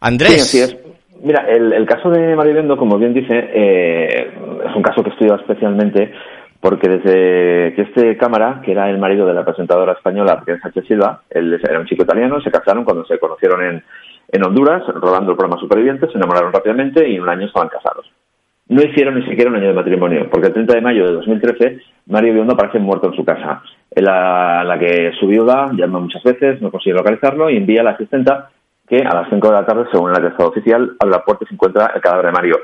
Andrés. Sí, así es. Mira, el, el caso de Mario Biondo, como bien dice, eh, es un caso que he especialmente porque desde que este cámara, que era el marido de la presentadora española Raquel Sánchez Silva, él era un chico italiano, se casaron cuando se conocieron en, en Honduras, rodando el programa Supervivientes, se enamoraron rápidamente y en un año estaban casados. No hicieron ni siquiera un año de matrimonio, porque el 30 de mayo de 2013 Mario Biondo aparece muerto en su casa. La, la que su viuda llama muchas veces, no consigue localizarlo y envía a la asistenta que a las 5 de la tarde, según el atestado oficial, abre la puerta se encuentra el cadáver de Mario.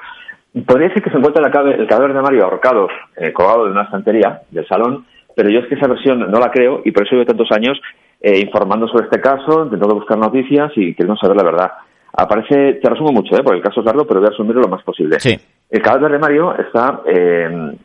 Podría decir que se encuentra el cadáver, el cadáver de Mario ahorcado, eh, colgado de una estantería del salón, pero yo es que esa versión no la creo y por eso llevo tantos años eh, informando sobre este caso, intentando buscar noticias y queriendo saber la verdad. Aparece, te resumo mucho, ¿eh? porque el caso es largo, pero voy a resumirlo lo más posible. Sí. El cadáver de Mario está, eh,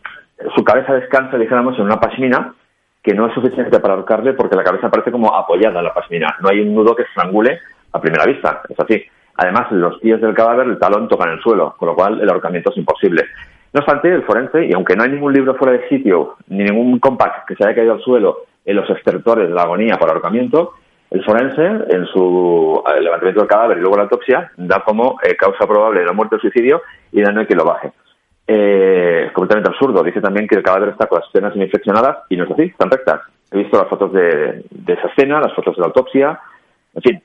su cabeza descansa, dijéramos, en una pasmina que no es suficiente para ahorcarle porque la cabeza parece como apoyada en la pasmina. No hay un nudo que estrangule a primera vista, es así. Además, los pies del cadáver, el talón tocan el suelo, con lo cual el ahorcamiento es imposible. No obstante, el forense, y aunque no hay ningún libro fuera de sitio, ni ningún compact que se haya caído al suelo en los estertores de la agonía por ahorcamiento, el forense, en su levantamiento del cadáver y luego la autopsia, da como eh, causa probable de la muerte o suicidio y da no hay que lo baje. Eh, es completamente absurdo. Dice también que el cadáver está con las escenas infeccionadas y no es así, están rectas. He visto las fotos de esa escena, las fotos de la autopsia, en fin.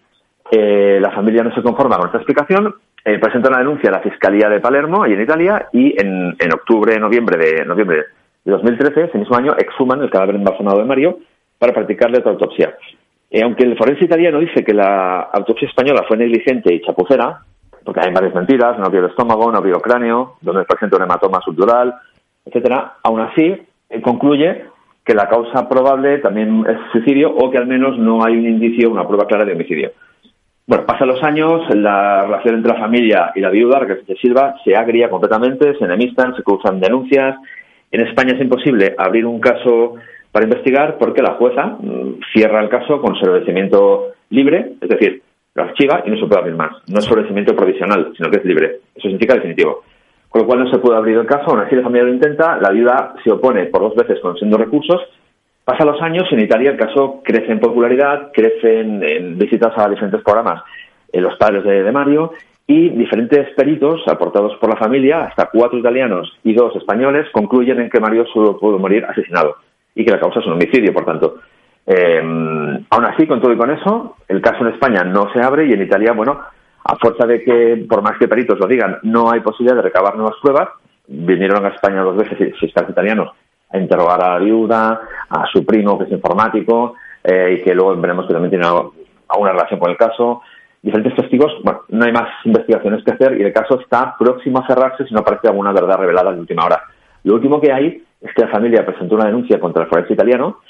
Eh, la familia no se conforma con esta explicación, eh, presenta una denuncia a la Fiscalía de Palermo, ahí en Italia, y en, en octubre, noviembre de, noviembre de 2013, ese mismo año, exhuman el cadáver embalsamado de Mario para practicarle otra autopsia. Eh, aunque el forense italiano dice que la autopsia española fue negligente y chapucera, porque hay varias mentiras, no vio el estómago, no vio el cráneo, donde presenta un hematoma subdural, etcétera, aún así eh, concluye que la causa probable también es suicidio o que al menos no hay un indicio, una prueba clara de homicidio. Bueno, pasan los años, la relación entre la familia y la viuda, Raquel Sánchez Silva, se agria completamente, se enemistan, se cruzan denuncias. En España es imposible abrir un caso para investigar porque la jueza mm, cierra el caso con sobrecimiento libre, es decir, lo archiva y no se puede abrir más. No es sobrecimiento provisional, sino que es libre. Eso significa definitivo. Con lo cual no se puede abrir el caso, aún así la familia lo intenta, la viuda se opone por dos veces consiguiendo recursos, Pasan los años y en Italia el caso crece en popularidad, crece en, visitas a diferentes programas en los padres de, de, Mario y diferentes peritos aportados por la familia, hasta cuatro italianos y dos españoles, concluyen en que Mario solo pudo morir asesinado y que la causa es un homicidio, por tanto. Eh, aún así, con todo y con eso, el caso en España no se abre y en Italia, bueno, a fuerza de que, por más que peritos lo digan, no hay posibilidad de recabar nuevas pruebas, vinieron a España dos veces fiscales italianos interrogar a la viuda, a su primo que es informático eh, y que luego veremos que también tiene alguna relación con el caso. Diferentes testigos, bueno, no hay más investigaciones que hacer y el caso está próximo a cerrarse si no aparece alguna verdad revelada de última hora. Lo último que hay es que la familia presentó una denuncia contra el forense italiano,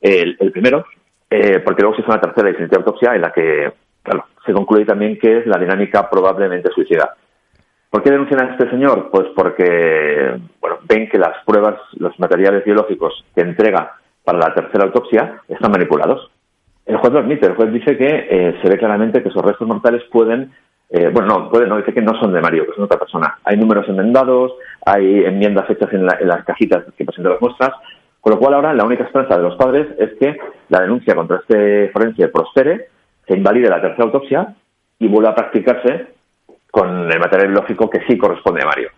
el, primero, eh, porque luego se hizo una tercera y autopsia en la que, claro, se concluye también que es la dinámica probablemente suicida. ¿Por qué denuncian a este señor? Pues porque bueno, ven que las pruebas, los materiales biológicos que entrega para la tercera autopsia están manipulados. El juez lo admite, el juez dice que eh, se ve claramente que esos restos mortales pueden, eh, bueno, no, pueden, no, dice que no son de Mario, que son otra persona. Hay números enmendados, hay enmiendas hechas en, la, en las cajitas que presentan las muestras, con lo cual ahora la única esperanza de los padres es que la denuncia contra este forense prospere, se invalide la tercera autopsia y vuelva a practicarse con el material biológico que sí corresponde a Mario.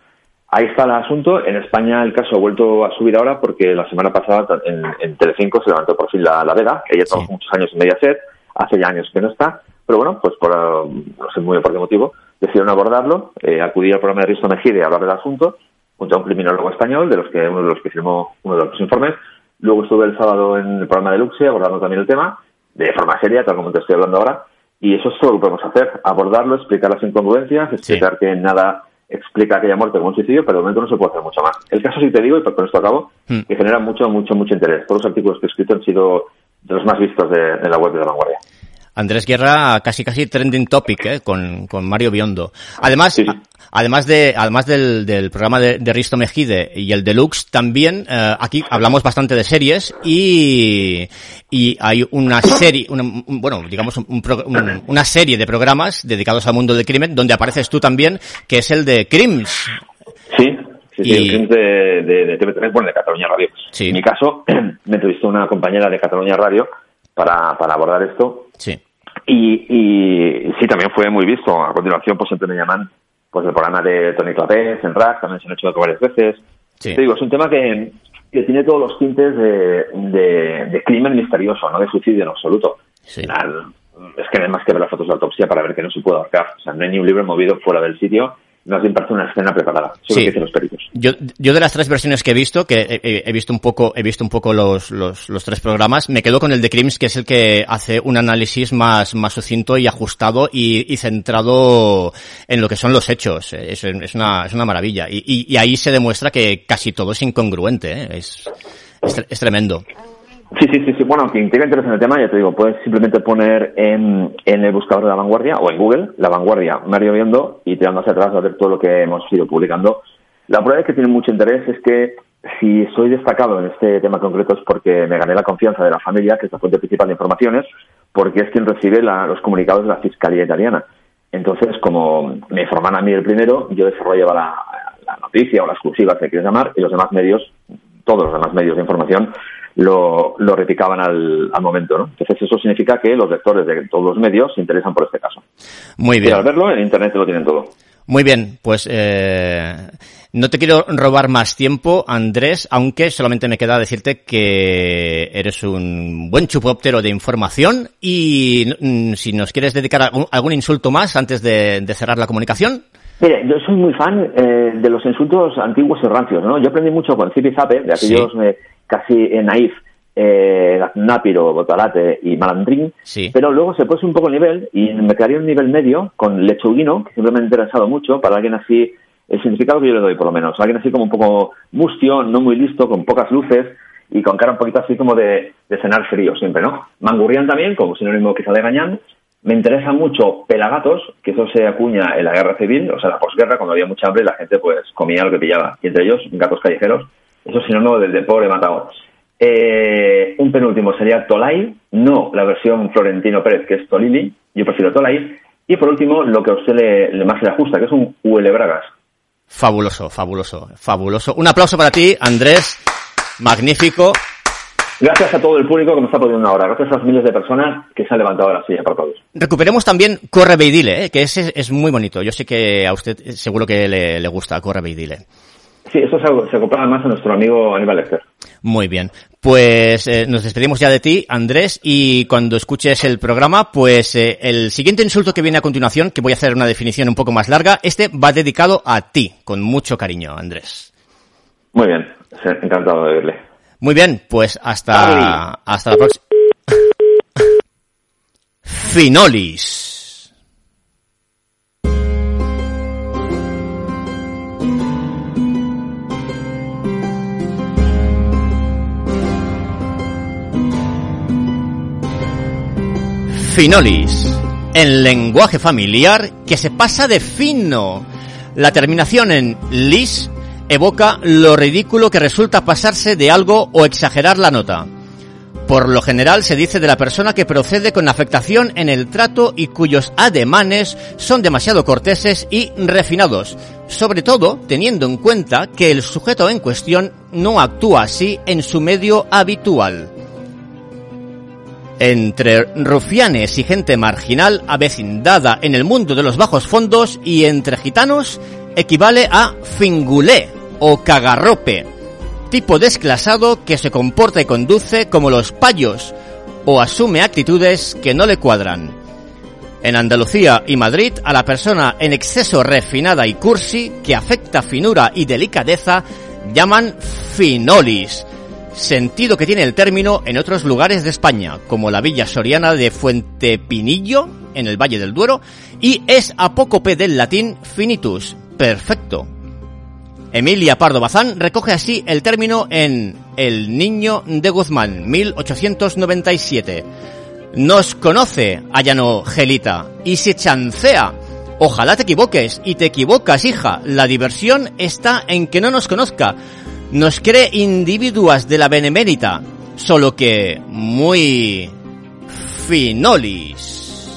Ahí está el asunto. En España el caso ha vuelto a subir ahora porque la semana pasada en, en Telecinco se levantó por fin la, la veda, trabajó sí. muchos años en Mediaset, hace ya años que no está, pero bueno, pues por no sé muy bien por qué motivo, decidieron abordarlo, eh, acudir al programa de Risto Mejide a hablar del asunto, junto a un criminólogo español, de los que uno de los que firmó uno de los informes. Luego estuve el sábado en el programa de Luxe abordando también el tema, de forma seria, tal como te estoy hablando ahora, y eso es todo lo que podemos hacer, abordarlo, explicar las incongruencias, explicar sí. que nada explica aquella muerte como un suicidio, pero de momento no se puede hacer mucho más. El caso sí te digo, y con esto acabo, mm. que genera mucho, mucho, mucho interés. Todos los artículos que he escrito han sido de los más vistos de, de la web de La Vanguardia. Andrés Guerra casi casi trending topic ¿eh? con, con Mario Biondo. Además, sí. además de además del, del programa de, de, Risto Mejide y el Deluxe, también eh, aquí hablamos bastante de series y, y hay una serie, una, un, bueno, digamos un, un, una serie de programas dedicados al mundo del crimen donde apareces tú también, que es el de Crims. Sí, Sí, sí, el de, de, de, TV3, bueno, de Cataluña Radio. Sí. En mi caso, me entrevistó una compañera de Cataluña Radio para, para abordar esto. Sí. Y, y sí, también fue muy visto. A continuación, pues siempre me llaman pues el programa de Tony Clapés en RAC, también se han hecho varias veces. Sí. Te digo, es un tema que, que tiene todos los tintes de, de, de crimen misterioso, no de suicidio en absoluto. Al- es que no hay más que ver las fotos de autopsia para ver que no se puede ahorcar. O sea, no hay ni un libro movido fuera del sitio, más bien parece una escena preparada. Sí. que los peritos. Yo, yo de las tres versiones que he visto, que he, he- he visto un poco, he visto un poco los, los, los tres programas, me quedo con el de Crims, que es el que hace un análisis más, más sucinto y ajustado y, y centrado en lo que son los hechos. Es, es una, es una maravilla. Y, y, y ahí se demuestra que casi todo es incongruente, ¿eh? es, es, es tremendo. Sí, sí, sí, sí. Bueno, quien tenga interés en el tema, ya te digo, puedes simplemente poner en, en el buscador de la vanguardia o en Google, la vanguardia, Mario Viendo, y tirando hacia atrás a ver todo lo que hemos ido publicando. La prueba de que tiene mucho interés es que si soy destacado en este tema concreto es porque me gané la confianza de la familia, que es la fuente principal de informaciones, porque es quien recibe la- los comunicados de la Fiscalía Italiana. Entonces, como me informan a mí el primero, yo desarrollaba la, la noticia o la exclusiva, que quieres llamar, y los demás medios, todos los demás medios de información, lo, lo repicaban al, al momento, ¿no? Entonces eso significa que los lectores de todos los medios se interesan por este caso. Muy Y bien. al verlo, en Internet lo tienen todo. Muy bien, pues eh, no te quiero robar más tiempo, Andrés, aunque solamente me queda decirte que eres un buen chupóptero de información y mm, si nos quieres dedicar algún, algún insulto más antes de, de cerrar la comunicación. Mire, yo soy muy fan eh, de los insultos antiguos y rancios, ¿no? Yo aprendí mucho con Zipi Zape, de aquellos eh, casi naif, eh, Nápiro, Botalate y Malandrín, Sí. pero luego se puso un poco el nivel y me quedaría un nivel medio con Lechuguino, que siempre me ha interesado mucho, para alguien así, el significado que yo le doy por lo menos, alguien así como un poco mustio, no muy listo, con pocas luces y con cara un poquito así como de, de cenar frío siempre, ¿no? Mangurrián también, como sinónimo quizá de gañán, me interesa mucho Pelagatos, que eso se acuña en la guerra civil, o sea, la posguerra, cuando había mucha hambre, la gente pues comía lo que pillaba. Y entre ellos, gatos callejeros. Eso es sinónimo del de pobre matado. Eh, un penúltimo sería Tolai, no la versión Florentino Pérez, que es Tolili. Yo prefiero Tolai. Y por último, lo que a usted le, le más le ajusta, que es un huele bragas. Fabuloso, fabuloso, fabuloso. Un aplauso para ti, Andrés. Magnífico. Gracias a todo el público que me está poniendo ahora. Gracias a las miles de personas que se han levantado de la silla para todos. Recuperemos también Corre Beidile, ¿eh? que ese es muy bonito. Yo sé que a usted seguro que le, le gusta Corre Beidile. Sí, eso se, se acoplaba más a nuestro amigo Aníbal Lecter. Muy bien. Pues eh, nos despedimos ya de ti, Andrés, y cuando escuches el programa, pues eh, el siguiente insulto que viene a continuación, que voy a hacer una definición un poco más larga, este va dedicado a ti, con mucho cariño, Andrés. Muy bien, encantado de verle. Muy bien, pues hasta, hasta la próxima. Finolis. Finolis. En lenguaje familiar que se pasa de fino. La terminación en lis evoca lo ridículo que resulta pasarse de algo o exagerar la nota. Por lo general se dice de la persona que procede con afectación en el trato y cuyos ademanes son demasiado corteses y refinados, sobre todo teniendo en cuenta que el sujeto en cuestión no actúa así en su medio habitual. Entre rufianes y gente marginal avecindada en el mundo de los bajos fondos y entre gitanos equivale a fingulé o cagarrope, tipo desclasado que se comporta y conduce como los payos o asume actitudes que no le cuadran. En Andalucía y Madrid, a la persona en exceso refinada y cursi, que afecta finura y delicadeza, llaman finolis, sentido que tiene el término en otros lugares de España, como la villa soriana de Fuentepinillo, en el Valle del Duero, y es apócope del latín finitus, perfecto. Emilia Pardo Bazán recoge así el término en El Niño de Guzmán, 1897. Nos conoce, allanó Gelita, y se chancea. Ojalá te equivoques, y te equivocas, hija. La diversión está en que no nos conozca. Nos cree individuas de la benemérita, solo que muy finolis.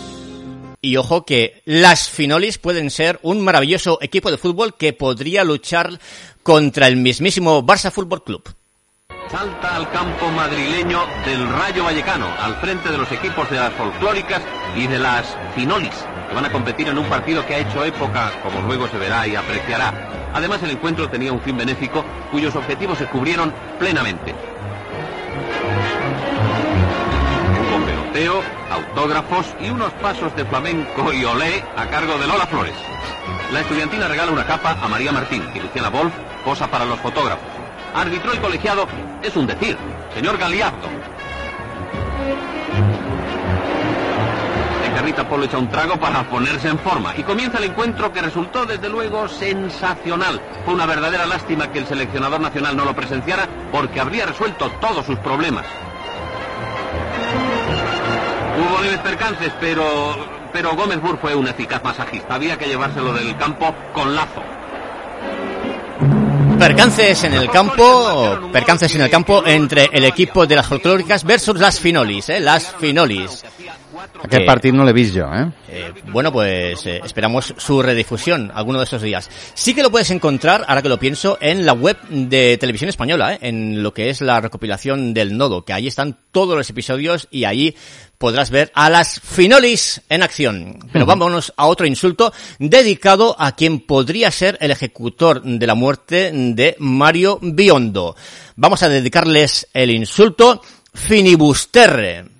Y ojo que las Finolis pueden ser un maravilloso equipo de fútbol que podría luchar contra el mismísimo Barça Fútbol Club. Salta al campo madrileño del Rayo Vallecano, al frente de los equipos de las folclóricas y de las finolis, que van a competir en un partido que ha hecho época, como luego se verá y apreciará. Además, el encuentro tenía un fin benéfico cuyos objetivos se cubrieron plenamente. Hubo peloteo, autógrafos y unos pasos de flamenco y olé a cargo de Lola Flores. La estudiantina regala una capa a María Martín y Luciana Wolf posa para los fotógrafos. Arbitró el colegiado, es un decir, señor Galiardo. Carrita Polo echa un trago para ponerse en forma y comienza el encuentro que resultó desde luego sensacional. Fue una verdadera lástima que el seleccionador nacional no lo presenciara porque habría resuelto todos sus problemas. Hubo leves percances, pero, pero Gómez Burr fue un eficaz masajista. Había que llevárselo del campo con lazo. Percances en el campo, percances en el campo entre el equipo de las folclóricas versus las finolis, ¿eh? Las finolis. Aquest Que- partit no l'he vist jo, eh? Eh, bueno, pues eh, esperamos su redifusión alguno de esos días. Sí que lo puedes encontrar, ahora que lo pienso, en la web de Televisión Española, ¿eh? en lo que es la recopilación del nodo, que ahí están todos los episodios y ahí podrás ver a las finolis en acción. Pero vámonos a otro insulto dedicado a quien podría ser el ejecutor de la muerte de Mario Biondo. Vamos a dedicarles el insulto finibusterre.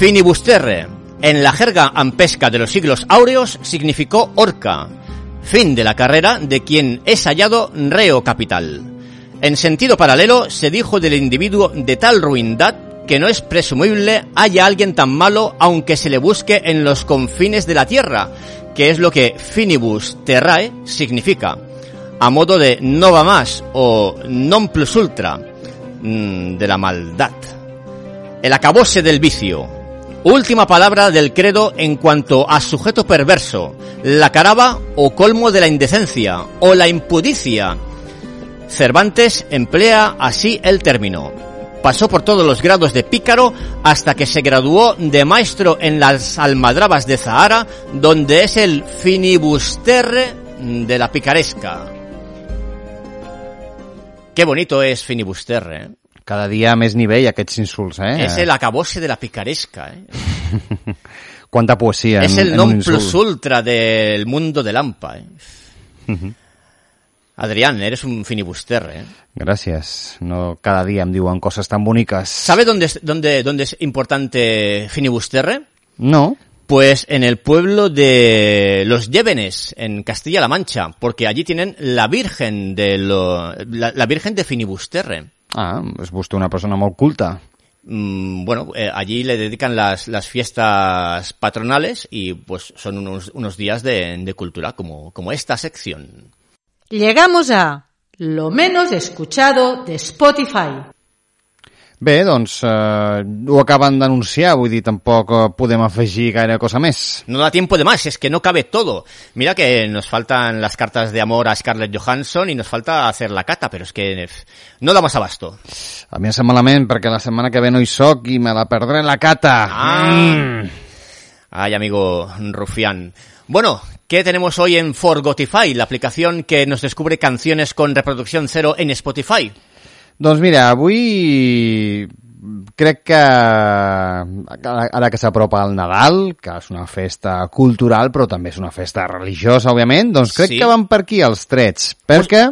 Finibusterre, en la jerga ampesca de los siglos áureos, significó horca, fin de la carrera de quien es hallado reo capital. En sentido paralelo, se dijo del individuo de tal ruindad que no es presumible haya alguien tan malo aunque se le busque en los confines de la tierra, que es lo que finibus terrae significa, a modo de no va más o non plus ultra mm, de la maldad. El acabose del vicio. Última palabra del credo en cuanto a sujeto perverso, la caraba o colmo de la indecencia o la impudicia. Cervantes emplea así el término. Pasó por todos los grados de pícaro hasta que se graduó de maestro en las almadrabas de Zahara, donde es el finibusterre de la picaresca. Qué bonito es finibusterre. ¿eh? Cada dia més nivell aquests insults, eh? Es el acabose de la picaresca. ¿eh? Quanta poesia es en, el non plus ultra del mundo del AMPA. ¿eh? Adrián, eres un finibusterre. ¿eh? Gràcies. No cada dia em diuen coses tan boniques. ¿Sabe dónde es, dónde, dónde es importante finibusterre? No. Pues en el pueblo de los Llévenes, en Castilla-La Mancha, porque allí tienen la Virgen de lo, la, la Virgen de Finibusterre. Ah, és vostè una persona molt culta. Mm, bueno, eh, allí le dedican las, las fiestas patronales y pues son unos, unos días de, de cultura como, como esta sección. Llegamos a lo menos escuchado de Spotify. Bé, doncs eh, ho acaben d'anunciar, vull dir, tampoc eh, podem afegir gaire cosa més. No da tiempo de más, es que no cabe todo. Mira que nos faltan las cartas de amor a Scarlett Johansson y nos falta hacer la cata, pero es que eh, no damos abasto. A mi em sap malament perquè la setmana que ve no hi soc i me la perdré la cata. Ah. Mm. Ay, amigo rufián. Bueno, ¿qué tenemos hoy en Forgotify, la aplicación que nos descubre canciones con reproducción cero en Spotify? Doncs mira, avui crec que ara que s'apropa el Nadal, que és una festa cultural però també és una festa religiosa, òbviament, doncs crec Sí. que van per aquí els trets, perquè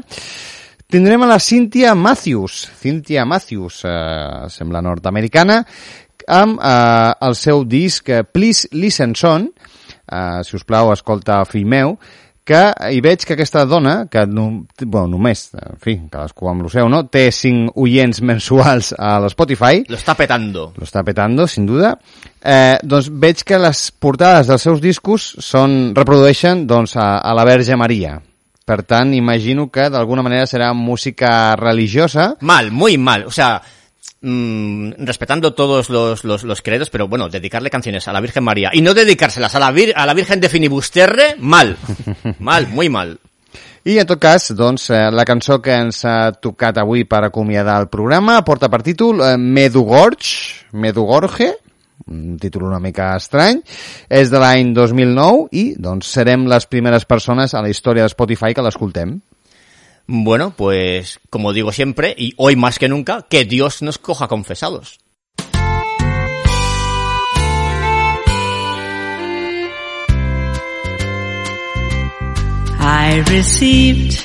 tindrem a la Cynthia Matthews, Cynthia Matthews, eh, sembla nord-americana, amb eh, el seu disc eh, Please Listen Son, eh, si us plau, escolta, fill meu, que hi veig que aquesta dona, que no, bueno, només, en fi, cadascú amb el seu, no? té 5 oients mensuals a l'Spotify, Lo está petando. lo està petando, sin duda, eh, doncs veig que les portades dels seus discos són, reprodueixen doncs, a, a la Verge Maria. Per tant, imagino que d'alguna manera serà música religiosa. Mal, muy mal. O sea, mm, respetando todos los, los, los credos, pero bueno, dedicarle canciones a la Virgen María y no dedicárselas a la, vir- a la Virgen de Finibusterre, mal. Mal, muy mal. I en tot cas, doncs, eh, la cançó que ens ha tocat avui per acomiadar el programa porta per títol eh, Medugorge, Medugorge, un títol una mica estrany, és de l'any 2009 i doncs serem les primeres persones a la història de Spotify que l'escoltem. Bueno, pues como digo siempre, y hoy más que nunca, que Dios nos coja confesados. I received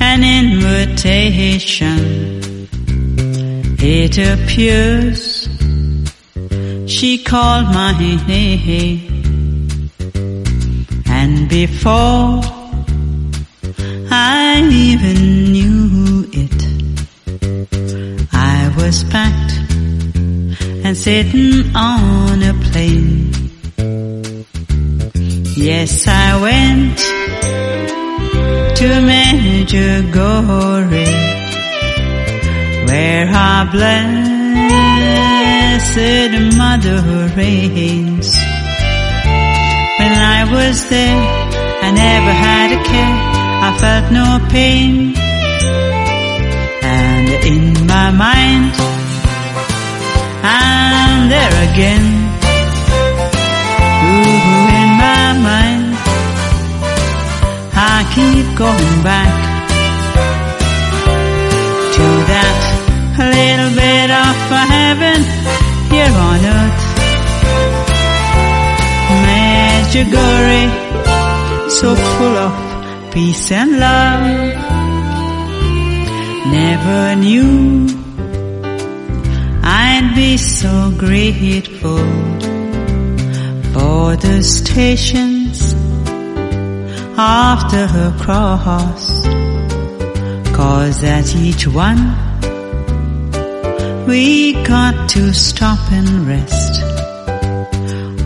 an invitation. It appears she called my name, and before I even knew it, I was packed and sitting on a plane. Yes, I went to Medjugorje, where our blessed mother reigns. When I was there, I never had a care, I felt no pain. And in my mind, I'm there again. Ooh, in my mind, I keep going back to that little bit of heaven here on earth. Medjugorje, so full of peace and love. Never knew I'd be so grateful for the stations after her cross. Cause at each one we got to stop and rest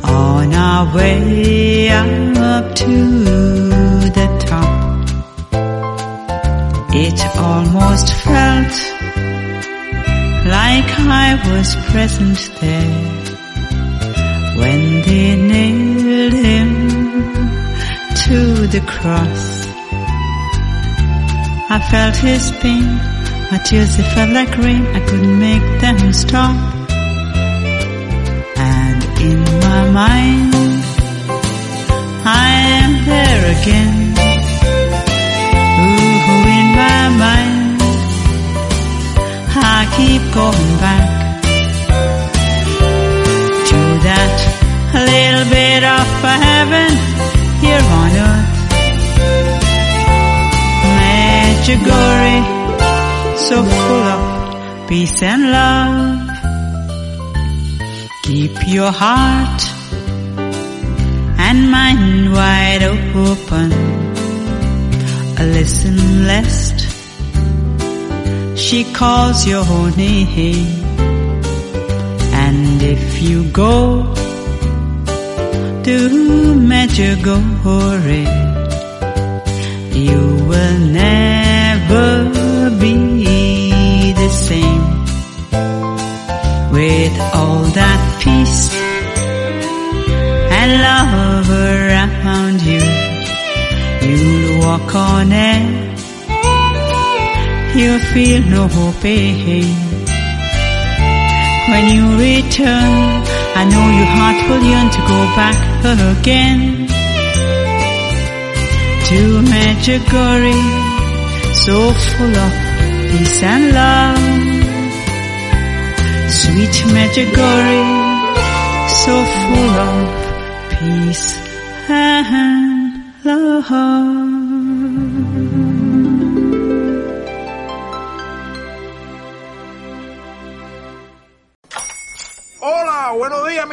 on our way up to It almost felt like I was present there when they nailed him to the cross. I felt his pain, my tears they felt like rain, I couldn't make them stop. And in my mind, I am there again. Going back to that little bit of heaven here on earth. Medjugorje, so full of peace and love. Keep your heart and mind wide open. Listen lest she calls your name. And if you go to Medjugorje, you will never be the same. With all that peace and love around you, you'll walk on air. You'll feel no pain. Eh? When you return, I know your heart will yearn to go back again to Medjugorje, so full of peace and love. Sweet Medjugorje, so full of peace and love.